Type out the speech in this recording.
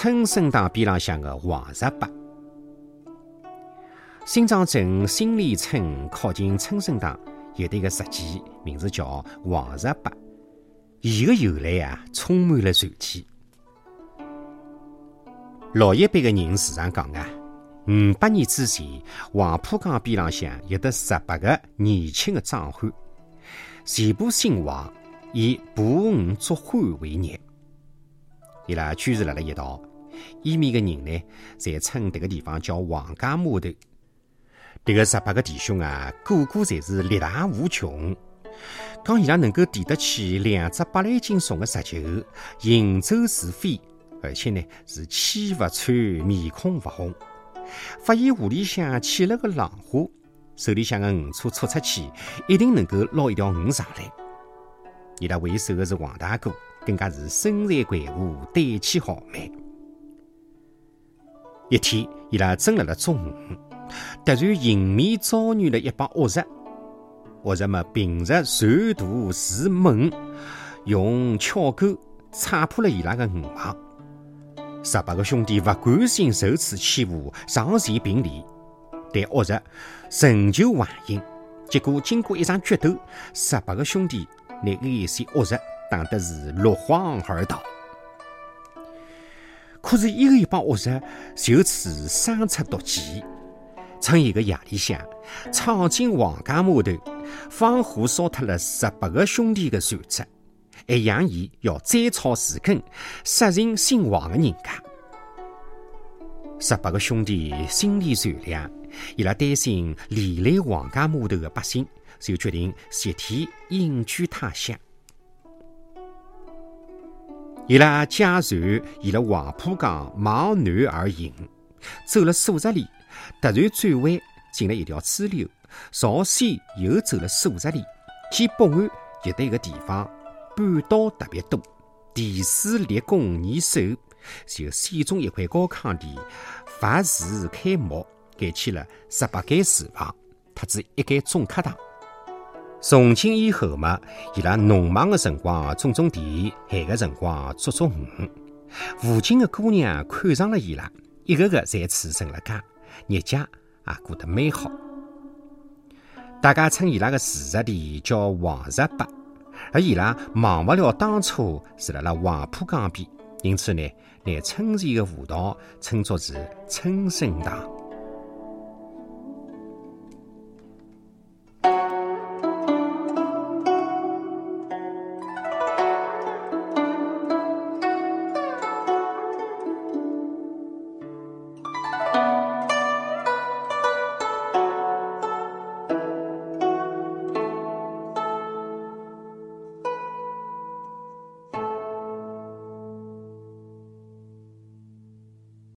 春生堂边浪向的黄十八。新庄镇新里村靠近春生堂有一个石基，名字叫黄十八。伊的由来啊，充满了传奇。老一辈的人时常讲啊，五百年之前，黄浦江边浪向有得十八个年轻的壮汉，全部姓黄，以捕鱼捉虾为业。伊拉居住辣辣一道，伊面的人呢，侪称迭个地方叫王家码头。迭个十八个弟兄啊，个个侪是力大无穷，讲伊拉能够提得起两只百来斤重的石球，行走是飞，而且呢是气勿喘，面孔勿红。发现湖里向起了个浪花，手里向的鱼叉戳出去，一定能够捞一条鱼上来。伊拉为首的是王大哥。更加是身材魁梧，胆气豪迈。一天，伊拉正辣辣捉鱼，突然迎面遭遇了一帮恶人。恶人们凭着船大势猛，用撬钩踩破了伊拉的鱼网。十八个兄弟不甘心受此欺负，上前并力，但恶人仍旧顽硬。结果，经过一场决斗，十八个兄弟拿一些恶人。打得是落荒而逃，可是，一个一帮恶人就此生出毒计，趁一个夜里向闯进王家码头，放火烧脱了十八个兄弟的船只，还扬言要摘草除根，杀尽姓王的人家。十八个兄弟心地善良，伊拉担心连累王家码头的百姓，就决定集体隐居他乡。伊拉驾船沿了黄浦江往南而行，走了数十里，突然转弯进了一条支流，朝西又走了数十里，见北岸有得一个地方半岛特别多，地势立功易守，就选中一块高炕地，伐树开木，盖起了十八间厨房，特子一间总客堂。从今以后嘛，伊拉农忙的辰光种种田，闲的辰光捉捉鱼。附近的姑娘看上了伊拉，一个个侪处成了家，日脚也过得蛮好。大家称伊拉的住宅地叫黄石坝，而伊拉忘不了当初是辣辣黄浦江边，因此呢，拿村前的河道称作是春生堂。